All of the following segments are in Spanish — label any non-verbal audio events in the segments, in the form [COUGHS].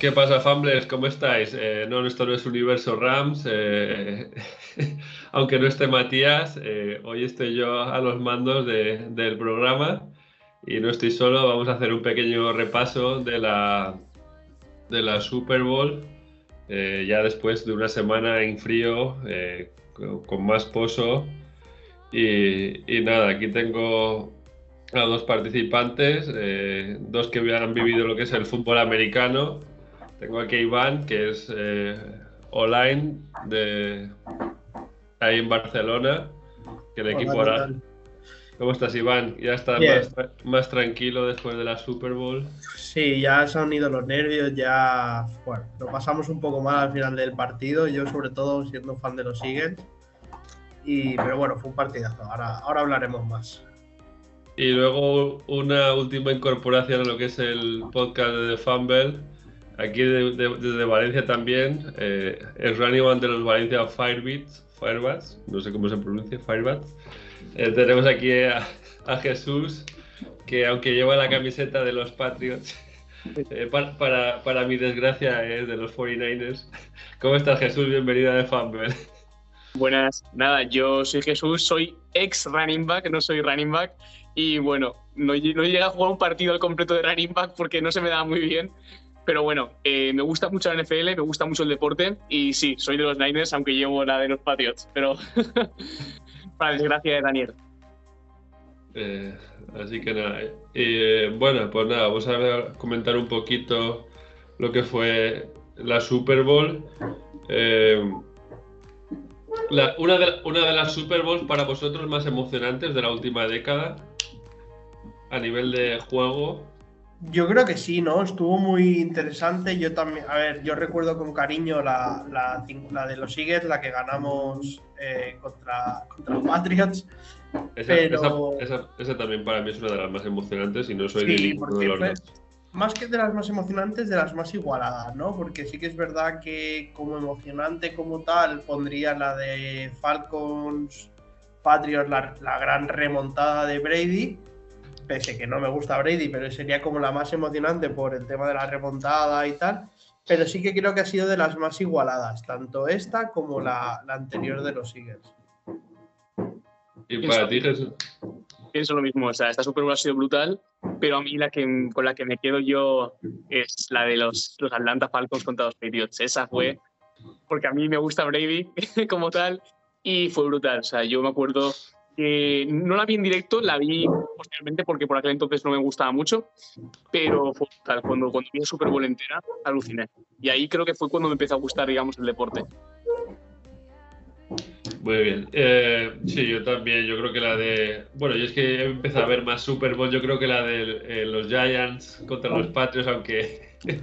¿Qué pasa, Famblers? ¿Cómo estáis? Eh, no, esto no es Universo Rams. Eh, [LAUGHS] aunque no esté Matías, eh, hoy estoy yo a los mandos del programa y no estoy solo. Vamos a hacer un pequeño repaso de la, de la Super Bowl. ya después de una semana en frío, con, más pozo. Y, nada, aquí tengo a dos participantes, dos que han vivido lo que es el fútbol americano tengo aquí a Iván, que es eh, online de ahí en Barcelona, que el equipo ahora... ¿Cómo estás, Iván? ¿Ya estás más, tranquilo después de la Super Bowl? Sí, ya se han ido los nervios, ya bueno, lo pasamos un poco mal al final del partido, yo sobre todo siendo fan de los Eagles, y, pero bueno, fue un partidazo, ahora, ahora hablaremos más. Y luego una última incorporación a lo que es el podcast de The Fumble, Aquí desde Valencia también, eh, el running de los Valencia Firebits, Firebats, no sé cómo se pronuncia, Firebats. Eh, tenemos aquí a, Jesús, que aunque lleva la camiseta de los Patriots, [LAUGHS] eh, para, mi desgracia es de los 49ers. ¿Cómo estás Jesús? Bienvenido a The Buenas, nada, yo soy Jesús, soy ex running back, no soy running back, y bueno, no, no llegué a jugar un partido al completo de running back porque no se me da muy bien, pero bueno, eh, me gusta mucho la NFL, me gusta mucho el deporte y sí, soy de los Niners, aunque llevo la de los Patriots, pero [LAUGHS] para desgracia de Daniel. Eh, así que nada, eh, bueno, pues nada, vamos a comentar un poquito lo que fue la Super Bowl. una, de, una de las Super Bowls para vosotros más emocionantes de la última década a nivel de juego yo creo que sí, ¿no? Estuvo muy interesante. Yo también, a ver, yo recuerdo con cariño la, la, de los Eagles, la que ganamos eh, contra, contra los Patriots. Esa, pero... esa, también para mí es una de las más emocionantes y no soy de los. Más que de las más emocionantes, de las más igualadas, ¿no? Porque sí que es verdad que como emocionante como tal pondría la de Falcons Patriots, la, la gran remontada de Brady pese que no me gusta Brady, pero sería como la más emocionante por el tema de la remontada y tal. Pero sí que creo que ha sido de las más igualadas, tanto esta como la, anterior de los Eagles. ¿Y para ti, Jesús? Pienso lo mismo, o sea, esta Super Bowl ha sido brutal, pero a mí la que, con la que me quedo yo es la de los, los Atlanta Falcons contra los Patriots. Esa fue, porque a mí me gusta Brady [LAUGHS] como tal, y fue brutal. O sea, yo me acuerdo no la vi en directo, la vi posteriormente porque por aquel entonces no me gustaba mucho, pero fue tal, cuando, cuando vi el Super Bowl entera, aluciné. Y ahí creo que fue cuando me empezó a gustar, digamos, el deporte. Muy bien. Eh, sí, yo también. Yo creo que la de. Bueno, yo es que he empezado a ver más Super Bowl. Yo creo que la de eh, los Giants contra los Patriots, aunque. [LAUGHS]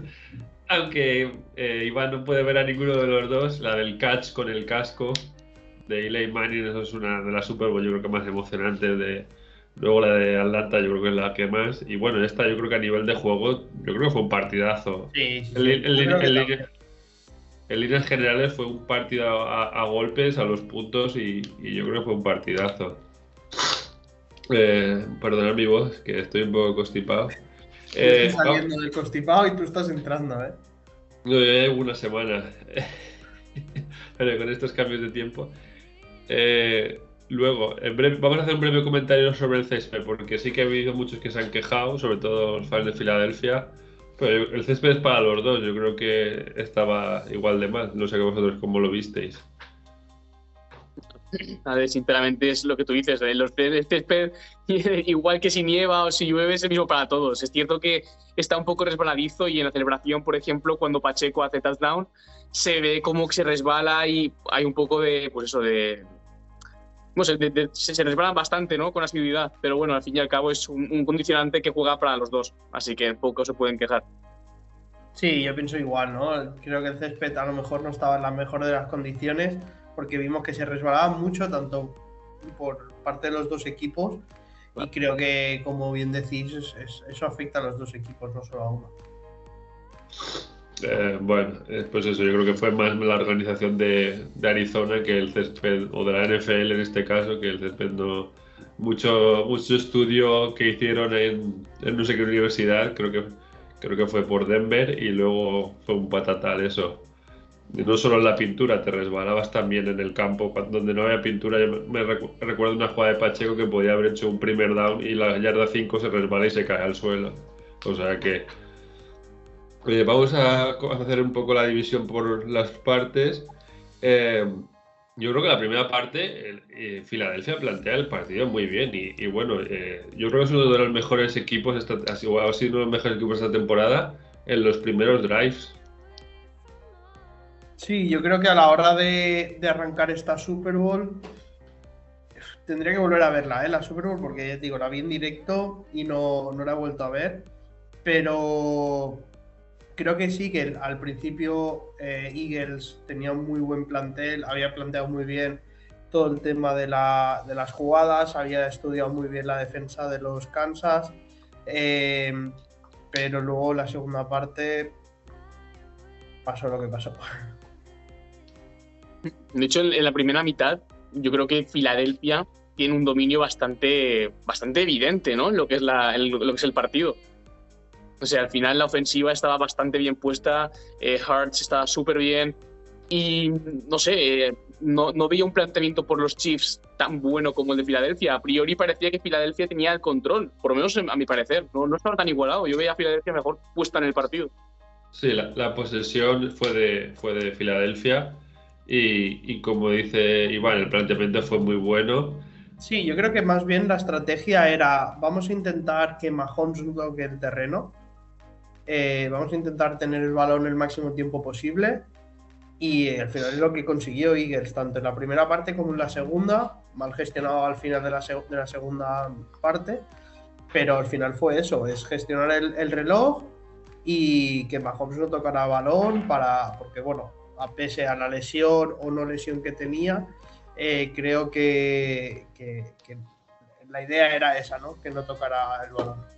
aunque eh, Iván no puede ver a ninguno de los dos. La del catch con el casco de Eli Manning, eso es una de las Super Bowl, yo creo que más emocionantes de. Luego la de Atlanta, yo creo que es la que más. Y bueno, esta yo creo que a nivel de juego, yo creo que fue un partidazo. Sí, sí, en líneas generales fue un partido a, golpes, a los puntos, y, yo creo que fue un partidazo. Eh, perdonad mi voz, que estoy un poco constipado. Eh, estoy saliendo del constipado y tú estás entrando, ¿eh? No, ya llevo una semana. [LAUGHS] Pero con estos cambios de tiempo. Eh, luego, vamos a hacer un breve comentario sobre el césped, porque sí que ha habido muchos que se han quejado, sobre todo los fans de Filadelfia. Pero el césped es para los dos, yo creo que estaba igual de mal. No sé vosotros cómo lo visteis. A ver, sinceramente es lo que tú dices, ¿eh? los césped, [LAUGHS] igual que si nieva o si llueve, es el mismo para todos. Es cierto que está un poco resbaladizo y en la celebración, por ejemplo, cuando Pacheco hace touchdown, se ve como que se resbala y hay un poco de, pues eso, de, se, resbalan bastante, ¿no? Con asiduidad, pero bueno, al fin y al cabo es un, condicionante que juega para los dos, así que poco se pueden quejar. Sí, yo pienso igual, ¿no? Creo que el césped a lo mejor no estaba en la mejor de las condiciones, porque vimos que se resbalaba mucho, tanto por parte de los dos equipos, y creo que, como bien decís, eso afecta a los dos equipos, no solo a uno. Eh, bueno, pues eso, yo creo que fue más la organización de, Arizona que el césped, o de la NFL en este caso, que el césped no. Mucho, mucho estudio que hicieron en, no sé qué universidad, creo que, creo que fue por Denver y luego fue un patatal eso. Y no solo en la pintura, te resbalabas también en el campo, donde no había pintura. Yo me recuerdo una jugada de Pacheco que podía haber hecho un primer down y la yarda 5 se resbala y se cae al suelo. O sea que. Oye, vamos a hacer un poco la división por las partes. Eh, yo creo que la primera parte, eh, Filadelfia plantea el partido muy bien y, bueno, eh, yo creo que es uno de los mejores equipos, esta, ha sido uno de los mejores equipos esta temporada en los primeros drives. Sí, yo creo que a la hora de, arrancar esta Super Bowl, tendría que volver a verla, ¿eh? la Super Bowl, porque digo, la vi en directo y no, no la he vuelto a ver, pero creo que sí, que al principio eh, Eagles tenía un muy buen plantel, había planteado muy bien todo el tema de, las jugadas, había estudiado muy bien la defensa de los Kansas, eh, pero luego la segunda parte pasó lo que pasó. De hecho, en la primera mitad, yo creo que Filadelfia tiene un dominio bastante, bastante evidente, ¿no? Lo que es, lo que es el partido. O sea, al final la ofensiva estaba bastante bien puesta, eh, Hearts estaba súper bien y no sé, eh, no, no, veía un planteamiento por los Chiefs tan bueno como el de Filadelfia. A priori parecía que Filadelfia tenía el control, por lo menos a mi parecer. No, no estaba tan igualado. Yo veía a Filadelfia mejor puesta en el partido. Sí, la, posesión fue de, fue de Filadelfia y, y, como dice Iván, el planteamiento fue muy bueno. Sí, yo creo que más bien la estrategia era vamos a intentar que Mahomes no toque el terreno eh, vamos a intentar tener el balón el máximo tiempo posible. Y al final es lo que consiguió Eagles, tanto en la primera parte como en la segunda, mal gestionado al final de la, de la segunda parte, pero al final fue eso, es gestionar el, reloj y que Mahomes no tocara balón para, porque bueno, a pese a la lesión o no lesión que tenía, eh, creo que, que, la idea era esa, ¿no? Que no tocara el balón.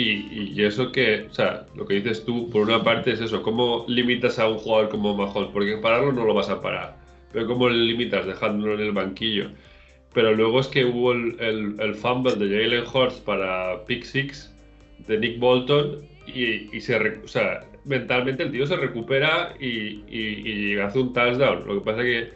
Y, eso que, o sea, lo que dices tú, por una parte es eso, ¿cómo limitas a un jugador como Mahomes? Porque pararlo no lo vas a parar, pero ¿cómo le limitas dejándolo en el banquillo? Pero luego es que hubo el, el, fumble de Jalen Hurts para pick six de Nick Bolton y, y se, o sea, mentalmente el tío se recupera y, y, hace un touchdown. Lo que pasa que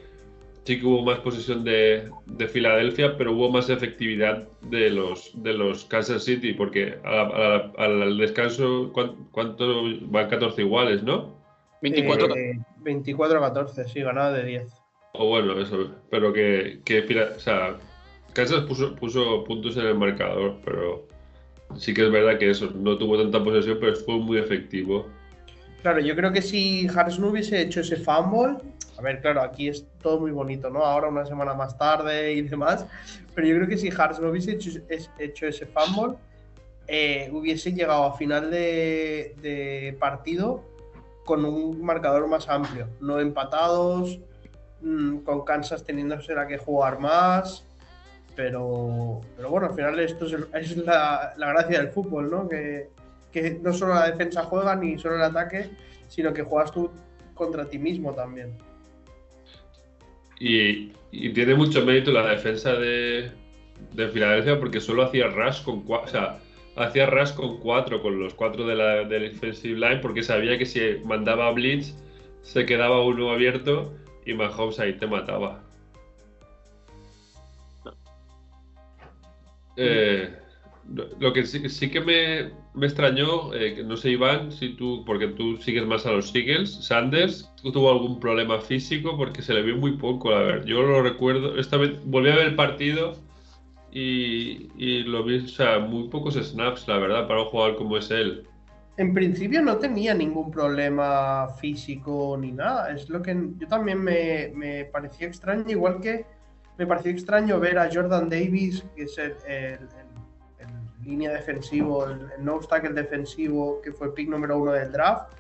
sí que hubo más posesión de, de, Filadelfia, pero hubo más efectividad de los, de los Kansas City, porque al descanso, ¿cuánto, van 14 iguales, no? 24, eh, 24 a 14, sí, ganado de 10. O bueno, eso, pero que, que o sea, Kansas puso, puso puntos en el marcador, pero sí que es verdad que eso, no tuvo tanta posesión, pero fue muy efectivo. Claro, yo creo que si Harris no hubiese hecho ese fumble, a ver, claro, aquí es todo muy bonito, ¿no? Ahora una semana más tarde y demás, pero yo creo que si Harris no hubiese hecho, ese fumble, eh, hubiese llegado a final de, partido con un marcador más amplio, no empatados, mm, con Kansas teniéndose la que jugar más, pero, pero bueno, al final esto es, la, gracia del fútbol, ¿no? Que no solo la defensa juega ni solo el ataque, sino que juegas tú contra ti mismo también. Y, tiene mucho mérito la defensa de, Filadelfia porque solo hacía rush con cuatro, o sea, hacía rush con cuatro, con los cuatro de la del defensive line, porque sabía que si mandaba blitz se quedaba uno abierto y Mahomes ahí te mataba. Eh, lo que sí, que me, extrañó, eh, no sé Iván, si tú, porque tú sigues más a los Eagles, Sanders tuvo algún problema físico porque se le vio muy poco, a ver, yo lo recuerdo, esta vez volví a ver el partido y, lo vi, o sea, muy pocos snaps, la verdad, para un jugador como es él. En principio no tenía ningún problema físico ni nada, es lo que yo también me, me pareció extraño, igual que me pareció extraño ver a Jordan Davis, que es el línea defensivo, el, no tackle defensivo, que fue el pick número uno del draft.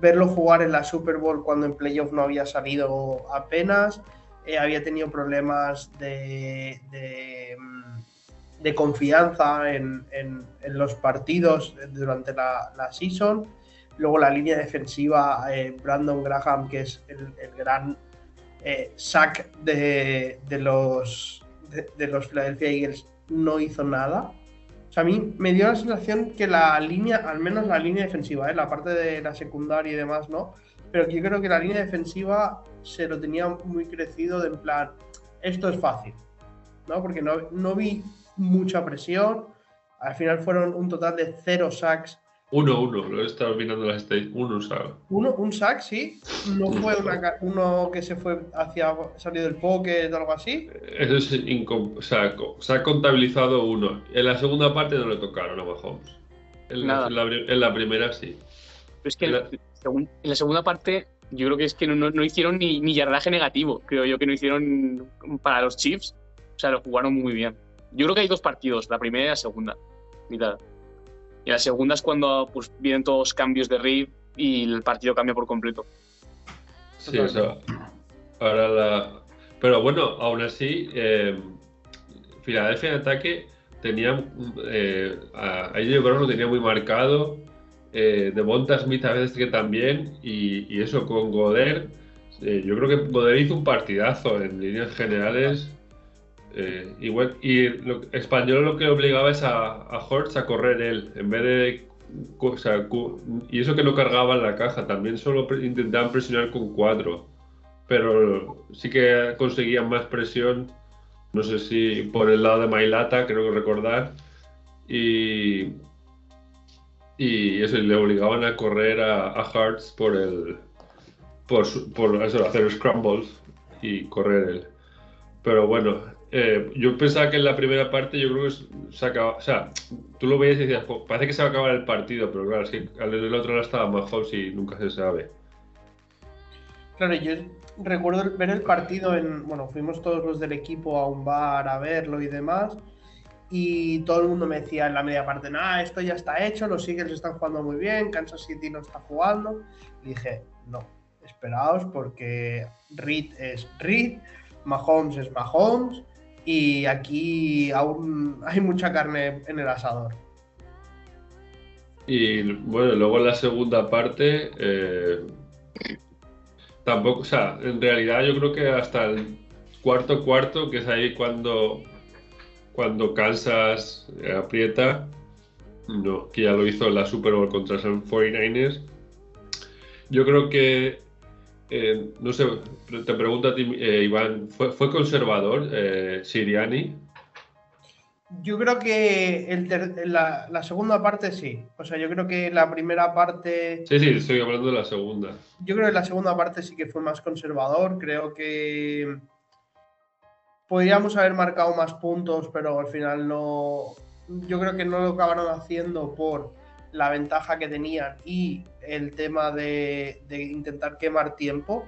Verlo jugar en la Super Bowl cuando en playoff no había salido apenas, eh, había tenido problemas de, de, mm, confianza en, en, los partidos durante la, la, season. Luego la línea defensiva, eh, Brandon Graham, que es el, gran eh, sack de, de los, de, de los Philadelphia Eagles, no hizo nada a mí me dio la sensación que la línea, al menos la línea defensiva, ¿eh? la parte de la secundaria y demás, ¿no? Pero yo creo que la línea defensiva se lo tenía muy crecido de en plan, esto es fácil, ¿no? Porque no, no vi mucha presión. Al final fueron un total de cero sacks uno, uno, lo he estado mirando las stage. Uno sack. Uno, un sack, sí. No fue uno que se fue hacia salió del pocket o algo así. Eso es o sea, se ha contabilizado uno. En la segunda parte no le tocaron a Mahomes. En, la, en la, primera sí. Pero es que en la, segunda parte yo creo que es que no, hicieron ni, ni yardaje negativo. Creo yo que no hicieron para los Chiefs. O sea, lo jugaron muy bien. Yo creo que hay dos partidos, la primera y la segunda. Mitad. Y la segunda es cuando pues, vienen todos cambios de RIP y el partido cambia por completo. Sí. Ahora la... Pero bueno, aún así, eh, Filadelfia en ataque tenía. Eh, a yo creo que lo tenía muy marcado. Eh, de Monta Smith a veces que también. Y, eso con Goder. Yo creo que Goder hizo un partidazo en líneas generales. Eh, y Español lo que obligaba es a, a a correr él, en vez de. y eso que no cargaba en la caja, también solo intentaban presionar con cuatro. Pero sí que conseguían más presión, no sé si por el lado de Mailata, creo que recordar. Y, y eso, le obligaban a correr a, a Hearts por el. Por, por eso, hacer scrambles y correr él. Pero bueno, eh, yo pensaba que en la primera parte yo creo que se acaba, o sea, tú lo veías y decías, parece que se va a acabar el partido, pero claro, es que al del otro lado estaba Mahomes y nunca se sabe. Claro, yo recuerdo ver el partido en, bueno, fuimos todos los del equipo a un bar a verlo y demás, y todo el mundo me decía en la media parte, nada, esto ya está hecho, los Eagles están jugando muy bien, Kansas City no está jugando, y dije, no, esperaos porque Reed es Reed, Mahomes es Mahomes, y aquí aún hay mucha carne en el asador. Y bueno, luego en la segunda parte, eh, tampoco, o sea, en realidad yo creo que hasta el cuarto cuarto, que es ahí cuando, cuando Kansas aprieta, no, que ya lo hizo en la Super Bowl contra los 49ers. Yo creo que eh, no sé, te pregunto a ti, eh, Iván, ¿fue, conservador eh, Siriani? Yo creo que la, segunda parte sí. O sea, yo creo que la primera parte. Sí, sí, estoy hablando de la segunda. Yo creo que la segunda parte sí que fue más conservador. Creo que podríamos haber marcado más puntos, pero al final no. Yo creo que no lo acabaron haciendo por la ventaja que tenían y el tema de, intentar quemar tiempo,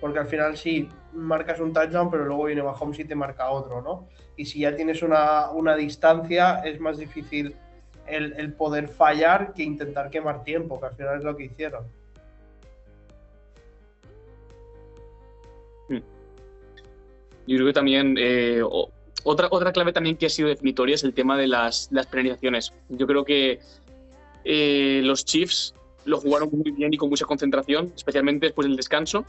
porque al final sí, marcas un touchdown, pero luego viene Mahomes y te marca otro, ¿no? Y si ya tienes una, distancia, es más difícil el, poder fallar que intentar quemar tiempo, que al final es lo que hicieron. Hmm. Yo creo que también eh, otra, otra clave también que ha sido definitoria es el tema de las, las penalizaciones. Yo creo que eh, los Chiefs lo jugaron muy bien y con mucha concentración, especialmente después del descanso,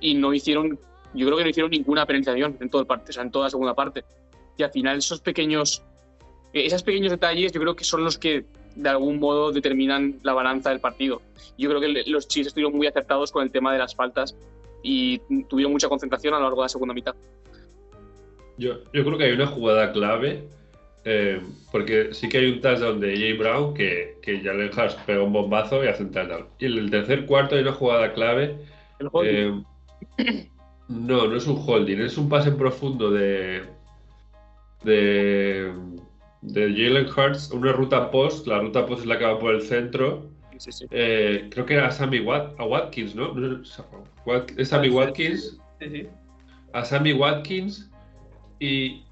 y no hicieron, yo creo que no hicieron ninguna penalización en todo el parte, o sea, en toda la segunda parte. Y al final esos pequeños, eh, esos pequeños detalles yo creo que son los que de algún modo determinan la balanza del partido. Yo creo que los Chiefs estuvieron muy acertados con el tema de las faltas y tuvieron mucha concentración a lo largo de la segunda mitad. Yo, yo creo que hay una jugada clave eh, porque sí que hay un touchdown de Jay Brown que, que Jalen Hurts pega un bombazo y hace un touchdown. Y en el tercer cuarto hay una jugada clave. Eh, no, no es un holding, es un pase en profundo de. de. de Jalen Hurts, una ruta post. La ruta post es la que va por el centro. Eh, creo que era a Sammy Watkins, ¿no? Es Sammy Watkins. A Sammy Watkins. Y,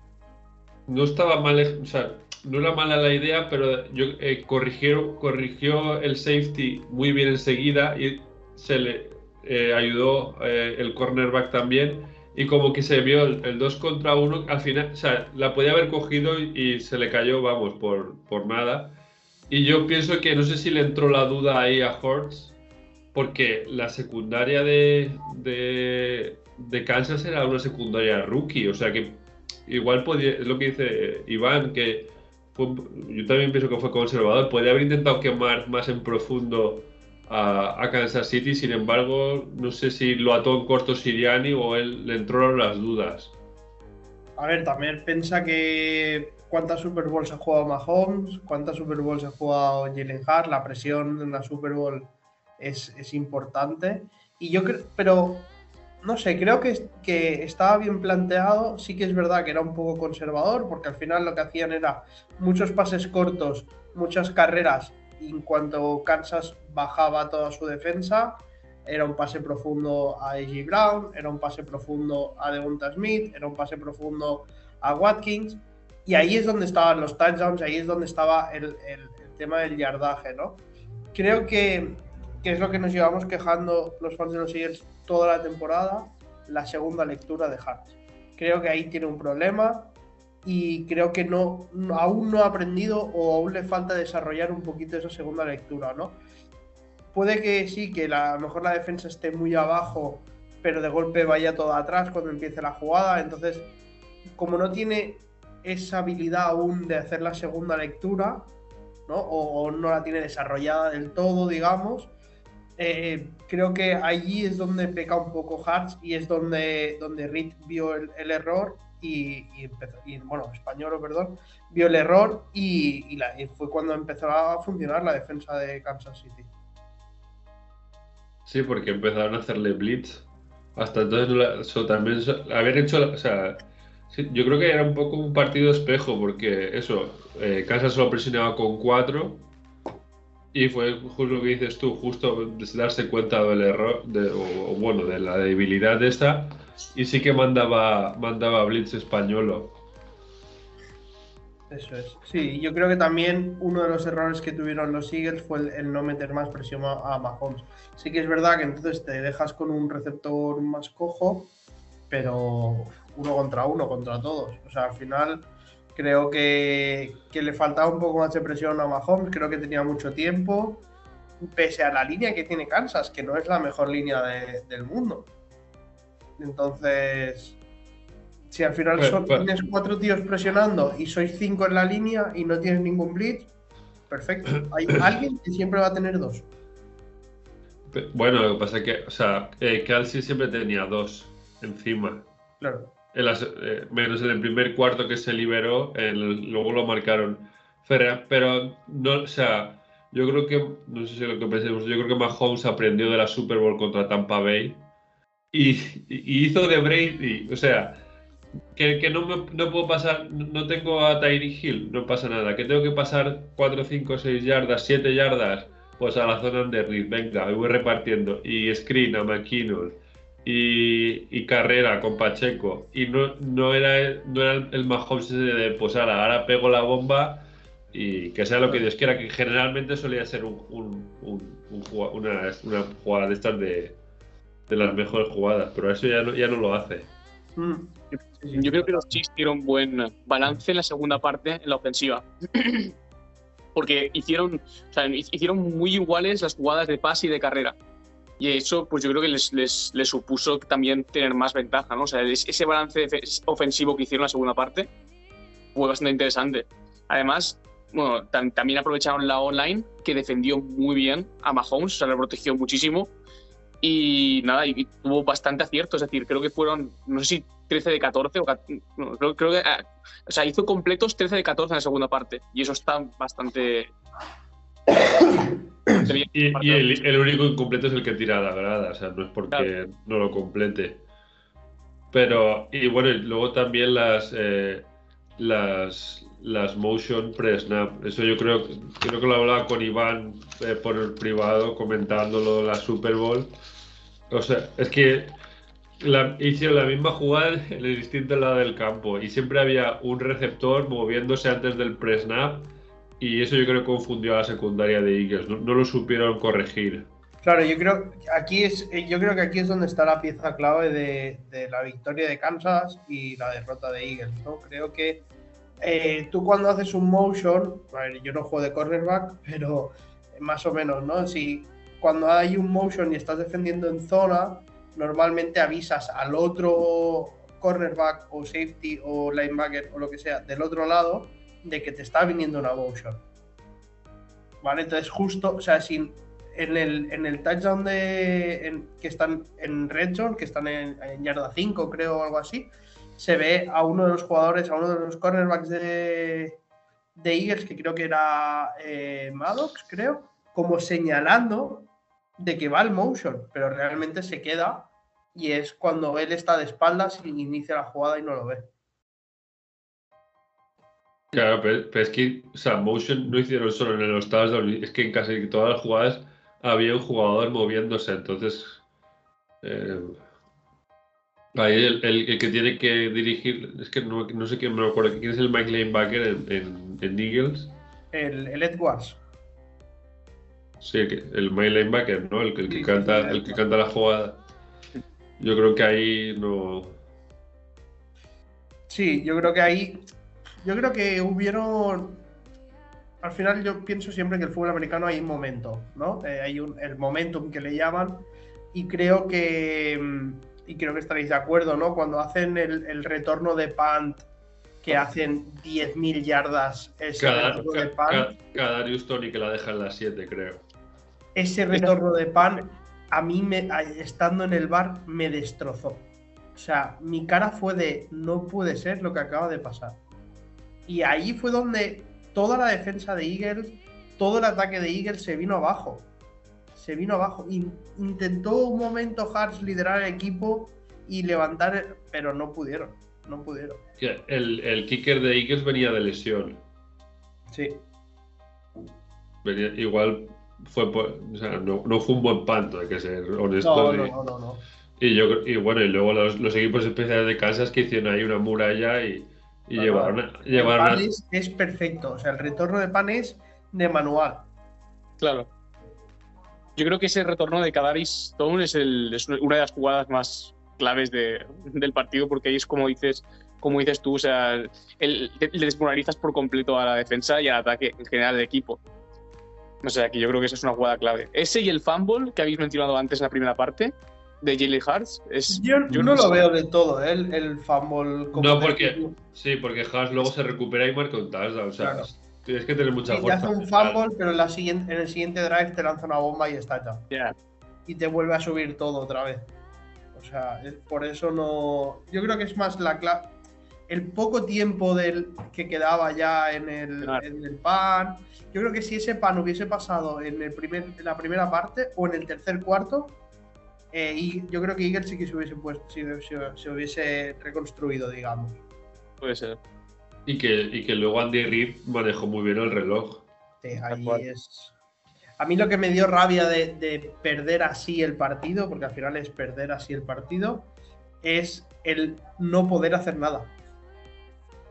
no estaba mal, o sea, no era mala la idea, pero yo eh, corrigió, corrigió el safety muy bien enseguida y se le eh, ayudó eh, el cornerback también y como que se vio el, 2 contra 1, al final, o sea, la podía haber cogido y, se le cayó, vamos, por, por nada. Y yo pienso que no sé si le entró la duda ahí a Hortz, porque la secundaria de, de, de Kansas era una secundaria rookie, o sea que igual podía, es lo que dice Iván, que yo también pienso que fue conservador. Podría haber intentado quemar más en profundo a, Kansas City, sin embargo, no sé si lo ató en corto Siriani o él le entraron las dudas. A ver, también piensa que cuántas Super Bowls ha jugado Mahomes, cuántas Super Bowls ha jugado Jalen Hart, la presión en la Super Bowl es, es importante. Y yo creo, pero no sé, creo que, que estaba bien planteado. Sí que es verdad que era un poco conservador, porque al final lo que hacían era muchos pases cortos, muchas carreras. Y en cuanto Kansas bajaba toda su defensa, era un pase profundo a A.J. Brown, era un pase profundo a Devonta Smith, era un pase profundo a Watkins. Y ahí es donde estaban los touchdowns, ahí es donde estaba el, el, tema del yardaje, ¿no? Creo que, que, es lo que nos llevamos quejando los fans de los Eagles toda la temporada la segunda lectura de Hart. Creo que ahí tiene un problema y creo que no, aún no ha aprendido o aún le falta desarrollar un poquito esa segunda lectura, ¿no? Puede que sí, que la, a lo mejor la defensa esté muy abajo, pero de golpe vaya todo atrás cuando empiece la jugada. Entonces, como no tiene esa habilidad aún de hacer la segunda lectura, ¿no? O, o no la tiene desarrollada del todo, digamos, eh, creo que allí es donde peca un poco Hartz y es donde, donde Reed vio el, error y, bueno, español, perdón, vio el error y, fue cuando empezó a funcionar la defensa de Kansas City. Sí, porque empezaron a hacerle blitz. Hasta entonces también haber hecho, o sea, yo creo que era un poco un partido espejo porque eso, eh, Kansas solo presionaba con cuatro y fue justo lo que dices tú, justo darse cuenta del error, de, o, bueno, de la debilidad de esta, y sí que mandaba, mandaba Blitz españolo. Eso es. Sí, yo creo que también uno de los errores que tuvieron los Eagles fue el, no meter más presión a, Mahomes. Sí que es verdad que entonces te dejas con un receptor más cojo, pero uno contra uno, contra todos. O sea, al final Creo que, le faltaba un poco más de presión a Mahomes, creo que tenía mucho tiempo, pese a la línea que tiene Kansas, que no es la mejor línea del mundo. Entonces, si al final pues, pues. tienes cuatro tíos presionando y sois cinco en la línea y no tienes ningún blitz, perfecto. Hay [COUGHS] alguien que siempre va a tener dos. Bueno, lo que pasa es que, o sea, eh, siempre tenía dos encima. Claro. Eh, menos en el primer cuarto que se liberó, luego lo marcaron Ferrer, pero no, o sea, yo creo que, no sé si lo que pensemos, yo creo que Mahomes aprendió de la Super Bowl contra Tampa Bay y, hizo de Brady, o sea, que, no, me, no, puedo pasar, no tengo a Tyree Hill, no pasa nada, que tengo que pasar 4, 5, 6 yardas, 7 yardas, pues a la zona de Reed, venga, voy repartiendo, y screen a McKinnon y, Carrera con Pacheco y no, no, era, no era el Mahomes de pues ahora, pego la bomba y que sea lo que Dios quiera, que generalmente solía ser un, una, jugada de estas de, las mejores jugadas, pero eso ya no, ya no lo hace. Mm. Yo creo que los Chiefs dieron buen balance en la segunda parte, en la ofensiva. [CLEARS THROAT] Porque hicieron, hicieron muy iguales las jugadas de pase y de carrera. Y eso, pues yo creo que les, les, les, supuso también tener más ventaja, ¿no? O sea, ese balance ofensivo que hicieron en la segunda parte fue bastante interesante. Además, bueno, también aprovecharon la online, que defendió muy bien a Mahomes, o sea, le protegió muchísimo. Y nada, y, tuvo bastante acierto, es decir, creo que fueron, no sé si 13 de 14 o creo, creo que, ah, o sea, hizo completos 13 de 14 en la segunda parte. Y eso está bastante, [COUGHS] y, el, único incompleto es el que tira la grada, o sea, no es porque no lo complete. Pero, y bueno, luego también las, eh, las, las motion pre-snap. Eso yo creo, creo que lo hablaba con Iván eh, por el privado comentándolo la Super Bowl. O sea, es que la, hicieron la misma jugada en el distinto lado del campo y siempre había un receptor moviéndose antes del pre-snap y eso yo creo que confundió a la secundaria de Eagles, no, lo supieron corregir. Claro, yo creo, aquí es, eh, yo creo que aquí es donde está la pieza clave de, la victoria de Kansas y la derrota de Eagles. ¿no? Creo que eh, tú cuando haces un motion, yo no juego de cornerback, pero más o menos, ¿no? Si cuando hay un motion y estás defendiendo en zona, normalmente avisas al otro cornerback o safety o linebacker o lo que sea del otro lado de que te está viniendo una motion. ¿Vale? Entonces, justo, o sea, en, el, en el touchdown de, que están en red zone, que están en, yarda 5, creo, o algo así, se ve a uno de los jugadores, a uno de los cornerbacks de, de Eagles, que creo que era eh, Maddox, creo, como señalando de que va al motion, pero realmente se queda y es cuando él está de espaldas y inicia la jugada y no lo ve. Claro, pero, es que, o sea, motion no hicieron solo en los touchdowns, es que en casi todas las jugadas había un jugador moviéndose, entonces. Eh, ahí el, que tiene que dirigir, es que no, no sé quién me acuerdo, quién es el Mike Lanebacker en, en, Eagles. El, el Edwards. Sí, el Mike Lanebacker, ¿no? El, que, canta, el que canta la jugada. Yo creo que ahí no. Sí, yo creo que ahí. Yo creo que hubieron. Al final, yo pienso siempre que el fútbol americano hay un momento, ¿no? Eh, hay un, el momentum que le llaman. Y creo que. Y creo que estaréis de acuerdo, ¿no? Cuando hacen el, retorno de punt, que hacen 10.000 yardas ese cada, retorno de punt. Cada, Tony que la deja en las 7, creo. Ese retorno de punt a mí, me, estando en el bar, me destrozó. O sea, mi cara fue de no puede ser lo que acaba de pasar. Y ahí fue donde toda la defensa de Eagles, todo el ataque de Eagles se vino abajo. Se vino abajo. intentó un momento Hart liderar el equipo y levantar, pero no pudieron. No pudieron. El, el kicker de Eagles venía de lesión. Sí. Venía, igual fue o sea, no, no, fue un buen panto, hay que ser honesto. No, no, no, no, Y, yo, y bueno, y luego los, los, equipos especiales de Kansas que hicieron ahí una muralla y, y llevaron, llevaron es, perfecto, o sea, el retorno de pan es de manual. Claro. Yo creo que ese retorno de Kadaris Stone es, el, es una de las jugadas más claves de, del partido porque ahí es como dices, como dices tú, o sea, el, le desmoralizas por completo a la defensa y al ataque en general del equipo. No sé, aquí yo creo que esa es una jugada clave. Ese y el fumble que habéis mencionado antes en la primera parte de Jalen Hartz es. Yo, no, lo veo del todo, ¿eh? el, el fumble. Como no, porque. Sí, porque Hartz luego se recupera y marca un touchdown. O sea, tienes que tener mucha fuerza. Te hace un fumble, pero en, la siguiente, en el siguiente drive te lanza una bomba y está ya. Y te vuelve a subir todo otra vez. O sea, por eso no. Yo creo que es más la clave el poco tiempo del, que quedaba ya en el, en el, pan. Yo creo que si ese pan hubiese pasado en, el primer, en la primera parte o en el tercer cuarto, eh, y yo creo que Eagles sí que se hubiese puesto, se, hubiese reconstruido, digamos. Puede ser. Y que, y que luego Andy Reid manejó muy bien el reloj. Sí, ahí es. A mí lo que me dio rabia de, de perder así el partido, porque al final es perder así el partido, es el no poder hacer nada.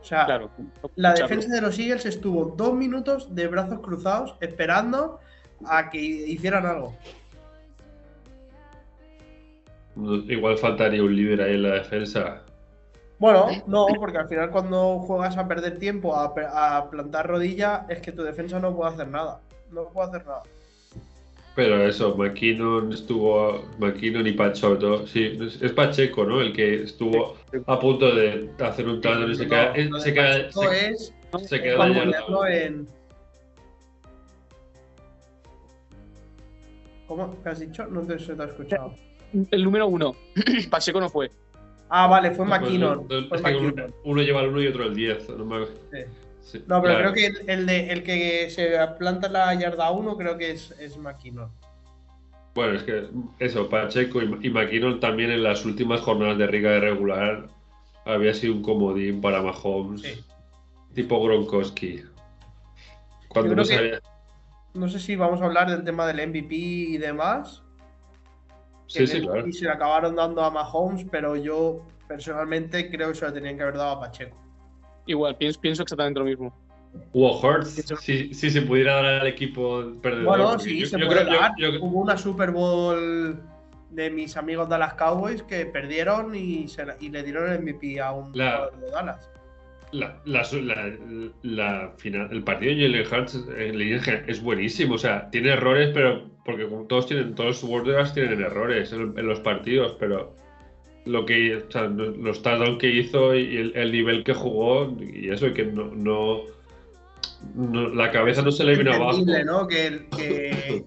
O sea, la defensa de los Eagles estuvo dos minutos de brazos cruzados esperando a que hicieran algo. Igual faltaría un líder ahí en la defensa. Bueno, no, porque al final cuando juegas a perder tiempo, a, plantar rodilla, es que tu defensa no puede hacer nada. No puede hacer nada. Pero eso, McKinnon estuvo, McKinnon y Pacheco, sí, es, Pacheco, ¿no? El que estuvo a punto de hacer un touchdown y se queda, se queda, se, es, se queda en... ¿Cómo? ¿Qué has dicho? No te, se te ha escuchado. El número uno, [CLEARS THROAT] Pacheco no fue. Ah, vale, fue McKinnon. Uno, lleva el uno y otro el 10. No me... sí no, pero creo que el, de, el que se planta la yarda 1 creo que es, es McKinnon. Bueno, es que eso, Pacheco y, McKinnon también en las últimas jornadas de Riga de regular había sido un comodín para Mahomes. Tipo Gronkowski. Cuando no sabía. No sé si vamos a hablar del tema del MVP y demás. Sí, sí, claro. Y se le acabaron dando a Mahomes, pero yo personalmente creo que se lo tenían que haber dado a Pacheco. Igual, pienso, pienso exactamente lo mismo. Hubo Hurts, si, si, se pudiera dar al equipo perdedor. Bueno, sí, se puede dar. Hubo una Super Bowl de mis amigos Dallas Cowboys que perdieron y, y le dieron el MVP a un jugador de Dallas. La, la, final, el partido de Jalen Hurts es buenísimo, o sea, tiene errores, pero porque todos tienen, todos los tienen errores en los partidos, pero lo que, o sea, los touchdowns que hizo y el, nivel que jugó y eso, y que no, no, la cabeza no se le vino abajo. ¿no? Que, que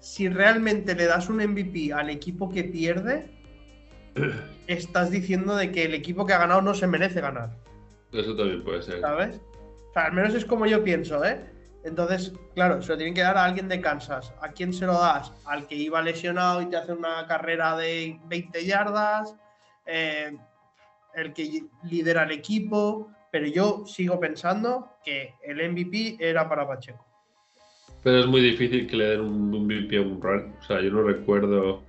si realmente le das un MVP al equipo que pierde, estás diciendo de que el equipo que ha ganado no se merece ganar. Eso también puede ser. ¿Sabes? O sea, al menos es como yo pienso, ¿eh? Entonces, claro, se lo tienen que dar a alguien de Kansas. ¿A quién se lo das? Al que iba lesionado y te hace una carrera de 20 yardas, eh, el que lidera el equipo, pero yo sigo pensando que el MVP era para Pacheco. Pero es muy difícil que le den un MVP a un run. O sea, yo no recuerdo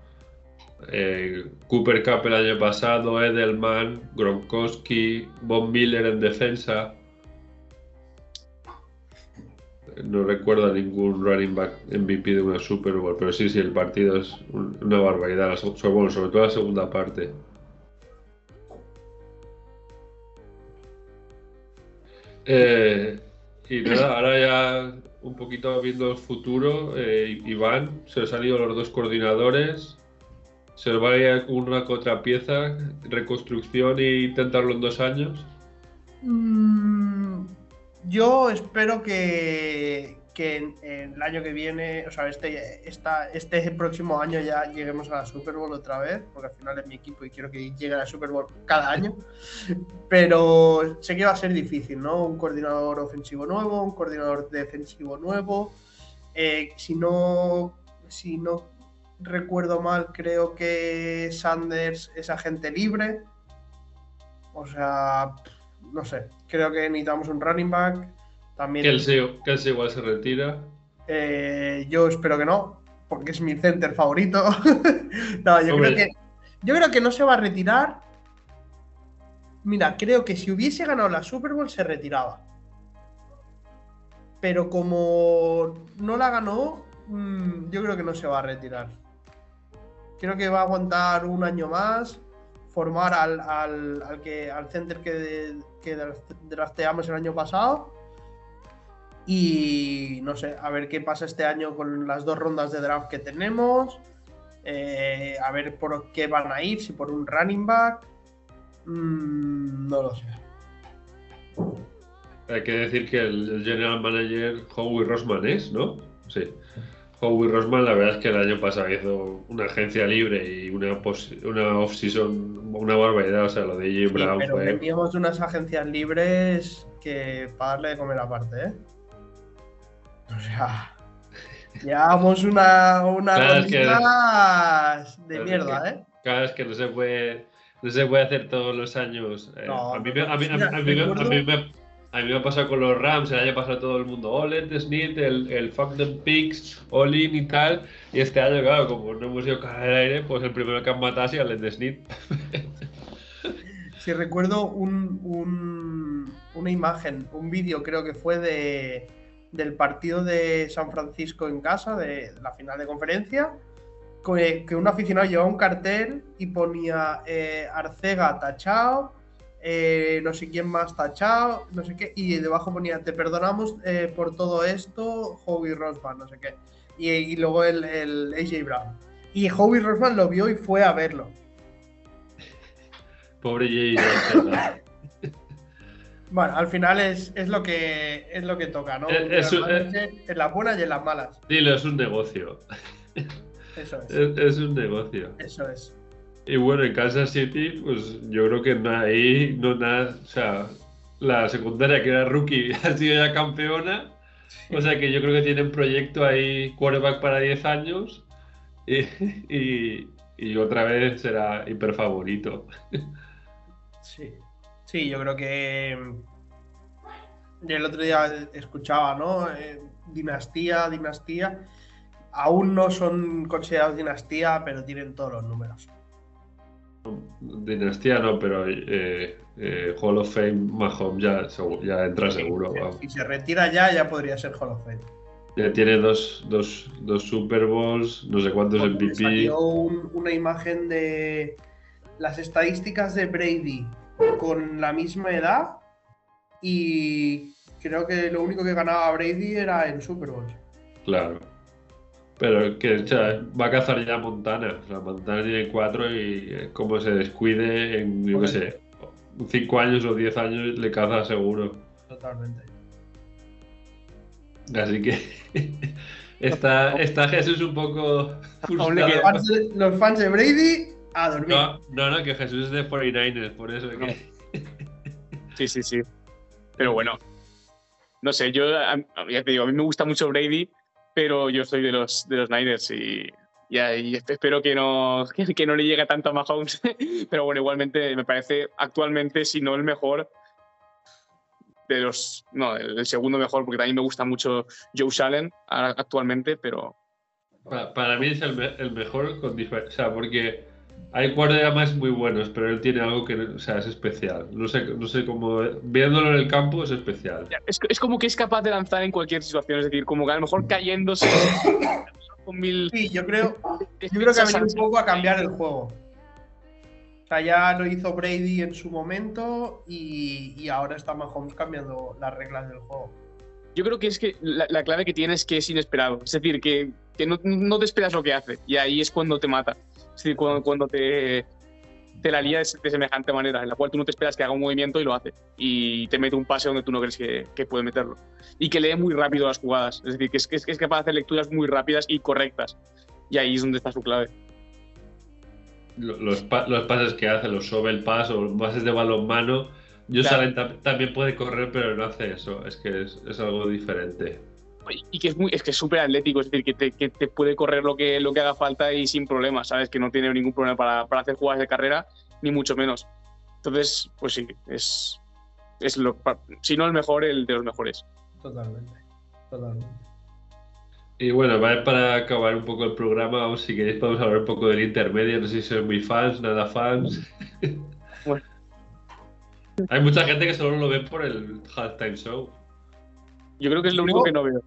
Cooper Cup el año pasado, Edelman, Gronkowski, Bob Miller en defensa. No recuerdo ningún running back MVP de una Super Bowl, pero sí, sí, el partido es una barbaridad, sobre, todo la segunda parte. Eh, y nada, ahora ya un poquito viendo el futuro, eh, Iván, se han ido los dos coordinadores, se va a ir una otra pieza, reconstrucción e intentarlo en dos años. Mm, yo espero que, que el año que viene, o sea, este, este próximo año ya lleguemos a la Super Bowl otra vez, porque al final es mi equipo y quiero que llegue a la Super Bowl cada año. Pero sé que va a ser difícil, ¿no? Un coordinador ofensivo nuevo, un coordinador defensivo nuevo. Eh, si no, si no recuerdo mal, creo que Sanders es agente libre. O sea, no sé, creo que necesitamos un running back también. Kelsey, igual se retira. Eh, yo espero que no, porque es mi center favorito. [LAUGHS] no, yo creo que. Yo creo que no se va a retirar. Mira, creo que si hubiese ganado la Super Bowl se retiraba. Pero como no la ganó, mm, yo creo que no se va a retirar. Creo que va a aguantar un año más, formar al, al, que, al center que, que drafteamos el año pasado y no sé, a ver qué pasa este año con las dos rondas de draft que tenemos. Eh, a ver por qué van a ir, si por un running back. Mm, no lo sé. Hay que decir que el, general manager Howie Rosman es, ¿no? Sí. Howie Rosman, la verdad es que el año pasado hizo una agencia libre y una, una off-season, una barbaridad. O sea, lo de J. Brown pero Teníamos unas agencias libres que para darle de comer aparte, ¿eh? O sea, [LAUGHS] llevamos una, una de mierda, ¿eh? Claro, es que no se puede, no se puede hacer todos los años. Eh, a, mí, a, mí, me, ha pasado con los Rams, el año pasado todo el mundo, All in Snit, el, el Fuck them Pigs, All in y tal. Y este año, claro, como no hemos ido cara al aire, pues el primero que han matado ha sido de Snit. si recuerdo un, un, una imagen, un vídeo creo que fue de del partido de San Francisco en casa, de la final de conferencia, que un aficionado llevaba un cartel y ponía eh, Arcega tachado, eh, no sé quién más tachado, no sé qué, y debajo ponía te perdonamos eh, por todo esto, Howie Rosman, no sé qué. Y, luego el, el, AJ Brown. Y Howie Rosman lo vio y fue a verlo. [LAUGHS] Pobre AJ [LAUGHS] bueno, al final es, lo que es lo que toca, ¿no? Es, en las buenas y en las malas. Dilo, es un negocio. Eso es. [LAUGHS] es. un negocio. Eso es. Y bueno, en Kansas City, pues yo creo que no ahí, no nada, o sea, la secundaria que era rookie [LAUGHS] ha sido ya campeona. O sea que yo creo que tienen proyecto ahí quarterback para 10 años y, y otra vez será hiper favorito. Sí. Sí, yo creo que mm, el otro día escuchaba, ¿no? Eh, dinastía, dinastía. Aún no son considerados dinastía, pero tienen todos los números. Dinastía no, pero eh, eh, Hall of Fame Mahomes ya, ya entra seguro. Si se retira ya, ya podría ser Hall of Fame. Ya tiene dos, dos, dos Super Bowls, no sé cuántos MVP. Salió una imagen de las estadísticas de Brady con la misma edad y creo que lo único que ganaba Brady era en Super Bowl. Claro. Pero que va a cazar ya Montana. O sea, Montana tiene cuatro y como se descuide en, yo qué sé, cinco años o diez años le caza seguro. Totalmente. Así que [LAUGHS] está, está Jesús un poco Los fans de- Los fans de Brady a dormir. No, no, no, que Jesús es de 49ers, por eso que... Sí, sí, sí. Pero bueno, no sé, yo ya te digo, a mí me gusta mucho Brady, pero yo soy de los, de los Niners y, y espero que no, [LAUGHS] que, no le llegue tanto a Mahomes. [LAUGHS] pero bueno, igualmente me parece actualmente, si no el mejor, de los. No, el, segundo mejor, porque también me gusta mucho Joe ahora- actualmente, pero Pa- Para mí es el mejor con diferencia, o sea, porque hay más muy buenos, pero él tiene algo que, o sea, es especial. No sé, no sé cómo, viéndolo en el campo es especial. es, es como que es capaz de lanzar en cualquier situación, es decir, como que a lo mejor cayéndose [LAUGHS] con mil. Sí, yo creo, yo creo que ha venido un poco a cambiar el juego. O sea, ya lo hizo Brady en su momento y, y ahora está Mahomes cambiando las reglas del juego. Yo creo que es que la, la clave que tiene es que es inesperado. Es decir, que, que no, no te esperas lo que hace. Y ahí es cuando te mata. Decir, cuando, cuando te, te la lía de, semejante manera, en la cual tú no te esperas que haga un movimiento y lo hace. Y te mete un pase donde tú no crees que, que puede meterlo. Y que lee muy rápido las jugadas. Es decir, que es, que capaz de hacer lecturas muy rápidas y correctas. Y ahí es donde está su clave. Lo- Los, pa- los pases que hace, los sobre el paso, los pases de balonmano, Claro. Allen tam- también puede correr, pero no hace eso. Es que es, es algo diferente. Y que es muy es que es súper atlético, es decir, que te, que te puede correr lo que, lo que haga falta y sin problemas, ¿sabes? Que no tiene ningún problema para, para hacer jugadas de carrera, ni mucho menos. Entonces, pues sí, es, es lo, si no el mejor, el de los mejores. Totalmente. Totalmente. Y bueno, para acabar un poco el programa, o si queréis podemos hablar un poco del intermedio, no sé si sois muy fans, nada fans. [LAUGHS] Bueno. Hay mucha gente que solo lo ve por el halftime show. Yo creo que es lo único que no veo.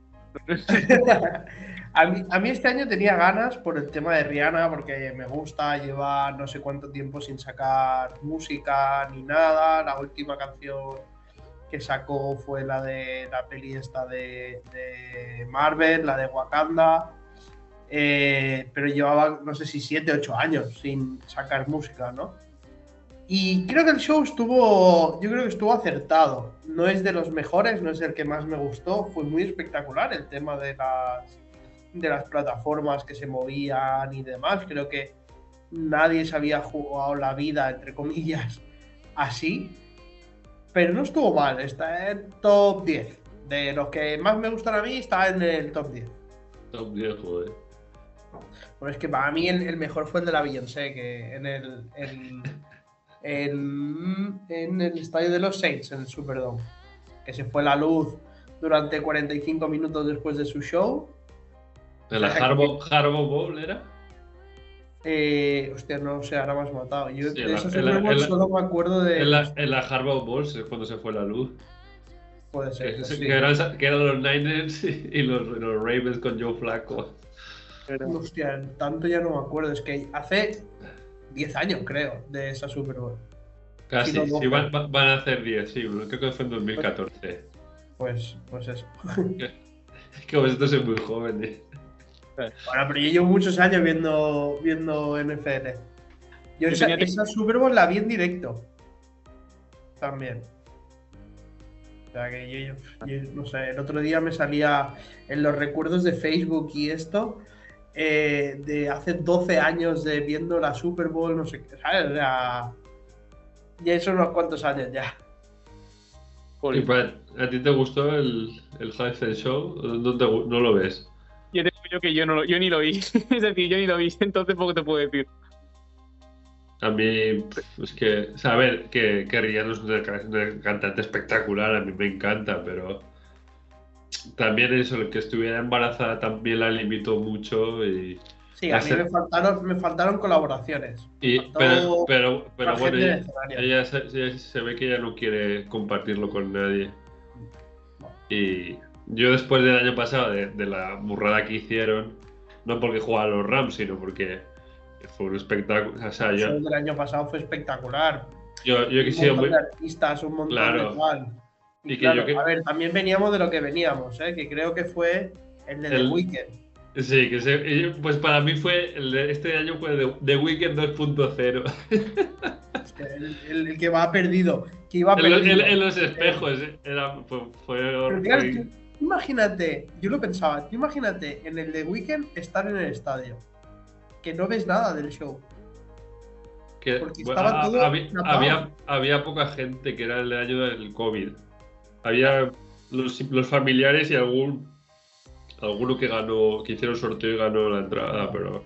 [LAUGHS] a, mí, este año tenía ganas por el tema de Rihanna, porque me gusta, lleva no sé cuánto tiempo sin sacar música ni nada. La última canción que sacó fue la de la peli esta de, de Marvel, la de Wakanda. Eh, pero llevaba, no sé si 7, 8 años sin sacar música, ¿no? Y creo que el show estuvo, yo creo que estuvo acertado. No es de los mejores, no es el que más me gustó. Fue muy espectacular el tema de las, de las plataformas que se movían y demás. Creo que nadie se había jugado la vida, entre comillas, [LAUGHS] así. Pero no estuvo mal, está en top 10. De los que más me gustan a mí, está en el top 10. Top 10, joder. Pues es que para mí el, el mejor fue el de la Beyoncé, que en el, el- en, en el estadio de los Saints, en el Superdome, que se fue la luz durante 45 minutos después de su show. ¿En la Harbo, Harbo Bowl era? Eh, hostia, no sé, ahora me has matado. Yo Sí, de la- esos la- la- solo me acuerdo de. En la, en la Harbo Bowl es cuando se fue la luz. Puede ser. Que, sí. que eran, que eran los Niners y los, los Ravens con Joe Flacco. Hostia, tanto ya no me acuerdo. Es que hace 10 años, creo, de esa Super Bowl. Casi, sí, doce. van, van- van a hacer 10, sí, creo que fue en 2014. Pues, pues eso. [LAUGHS] Es que vosotros sois muy jóvenes. Bueno, pero yo llevo muchos años viendo, viendo NFL. Yo Yo esa, tenía- esa Super Bowl la vi en directo. También. O sea que yo, yo- yo no sé, el otro día me salía en los recuerdos de Facebook y esto, eh, de hace 12 años de viendo la Super Bowl, no sé qué, ¿sabes? O sea, ya son unos cuantos años ya. Y. Pat, ¿A ti te gustó el, el Halftime Show? ¿O ¿No, te no lo ves? Yo te digo yo que yo, no, lo- yo ni lo vi. [LAUGHS] es decir, yo ni lo vi, [LAUGHS] entonces poco te puedo decir. A mí, es que, o sea, a ver, que, que Rihanna es una, una cantante espectacular, a mí me encanta, pero también eso, el que estuviera embarazada también la limitó mucho y... Sí, a mí me faltaron, me faltaron colaboraciones. y- Faltó pero, pero, bueno, el ella, se, ve que ella no quiere compartirlo con nadie. Y yo después del año pasado, de, de la burrada que hicieron, no porque jugaban los Rams, sino porque fue un espectáculo. O sea, El yo, del año pasado fue espectacular. yo, yo he un sido montón muy, de artistas, un montón Claro. de tal. Y, Y que claro, yo que- a ver, también veníamos de lo que veníamos, ¿eh? que creo que fue el de The El- Weeknd. Sí, que se- pues para mí fue, el de este año fue The, The Weeknd 2.0. El, el- el que va perdido, que iba En, los- perdido. en- en los espejos, era, fue, fue, claro, tú, imagínate, yo lo pensaba, imagínate en el de Weekend estar en el estadio, que no ves nada del show. Que, Porque bueno, estaba todo había, había, había poca gente que era el año del COVID. Había los, los familiares y algún alguno que ganó, que hicieron sorteo y ganó la entrada, pero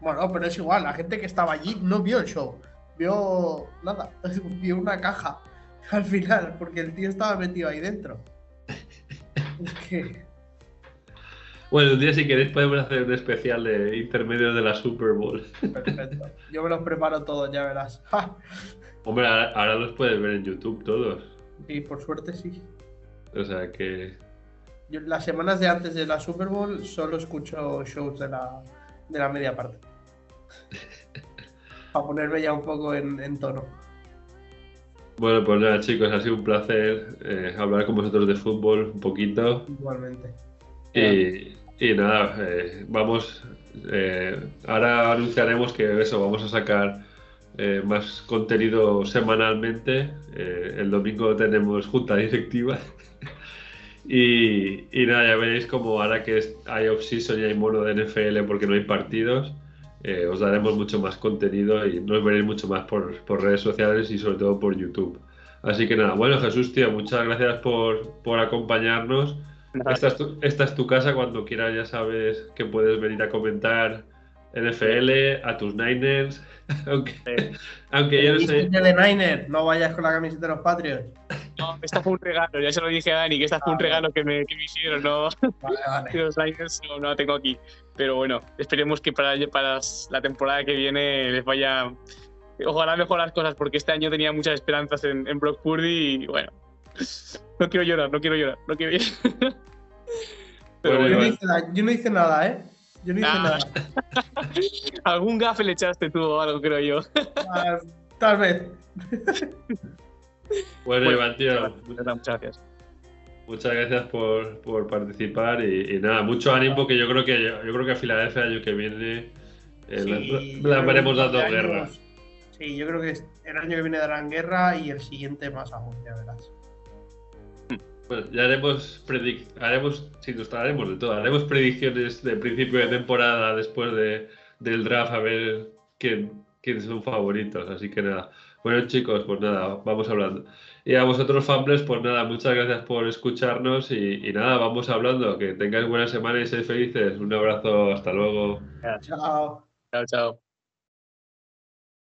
Bueno, pero es igual, la gente que estaba allí no vio el show, vio nada, [LAUGHS] vio una caja [LAUGHS] al final, porque el tío estaba metido ahí dentro. Es que, bueno, un día si queréis podemos hacer un especial de intermedios de la Super Bowl. perfecto. Yo me los preparo todos, ya verás. [LAUGHS] Hombre, ahora, los puedes ver en YouTube todos. Y por suerte sí. O sea que Yo las semanas de antes de la Super Bowl solo escucho shows de la, de la media parte. [LAUGHS] Para ponerme ya un poco en, en tono. Bueno, pues nada, chicos, ha sido un placer eh, hablar con vosotros de fútbol un poquito. Igualmente. Y, y nada, eh, vamos. eh, ahora anunciaremos que eso, vamos a sacar eh, más contenido semanalmente. Eh, el domingo tenemos junta directiva. Y, y nada, ya veréis como ahora que hay off-season y hay mono de NFL porque no hay partidos. eh, os daremos mucho más contenido y nos veréis mucho más por, por redes sociales y sobre todo por YouTube. Así que nada, bueno Jesús, tío, muchas gracias por, por acompañarnos. Esta es, tu, esta es tu casa, cuando quieras ya sabes que puedes venir a comentar NFL, a tus Niners, [LAUGHS] aunque, Sí. aunque yo no sé... De Niner, no vayas con la camiseta de los Patriots. [LAUGHS] No, esta fue un regalo, ya se lo dije a Dani, que esta fue un Ah, regalo que me, que me hicieron, no, Vale, vale. [LAUGHS] los Niners no, no la tengo aquí. Pero bueno, esperemos que para, para la temporada que viene les vaya. Ojalá mejor las cosas, porque este año tenía muchas esperanzas en, en Brock Purdy y bueno. [LAUGHS] No quiero llorar, no quiero llorar, no quiero llorar. Pero Bueno, Yo no, bueno, hice nada, yo no hice nada, ¿eh? Yo no hice Ah. nada. algún gafe le echaste tú o algo, creo yo. Ah, Tal vez. Bueno, Bueno, Iván, tío, Muchas gracias. muchas gracias por, por participar y, y nada, mucho ánimo que yo creo que yo, creo que a Filadelfia el año que viene eh, Sí, la- la, veremos dando años- guerra. Sí, yo creo que el año que viene darán guerra y el siguiente más aún, ya verás. Bueno, ya haremos, predic haremos, sí, nos traeremos de todo, haremos predicciones de principio de temporada después de, del draft a ver quién, quiénes son favoritos, así que nada. Bueno chicos, pues nada, vamos hablando. Y a vosotros, Fambles, pues nada, muchas gracias por escucharnos y, y nada, vamos hablando. Que tengáis buena semana y seáis felices. Un abrazo, hasta luego. Chao. Chao, chao.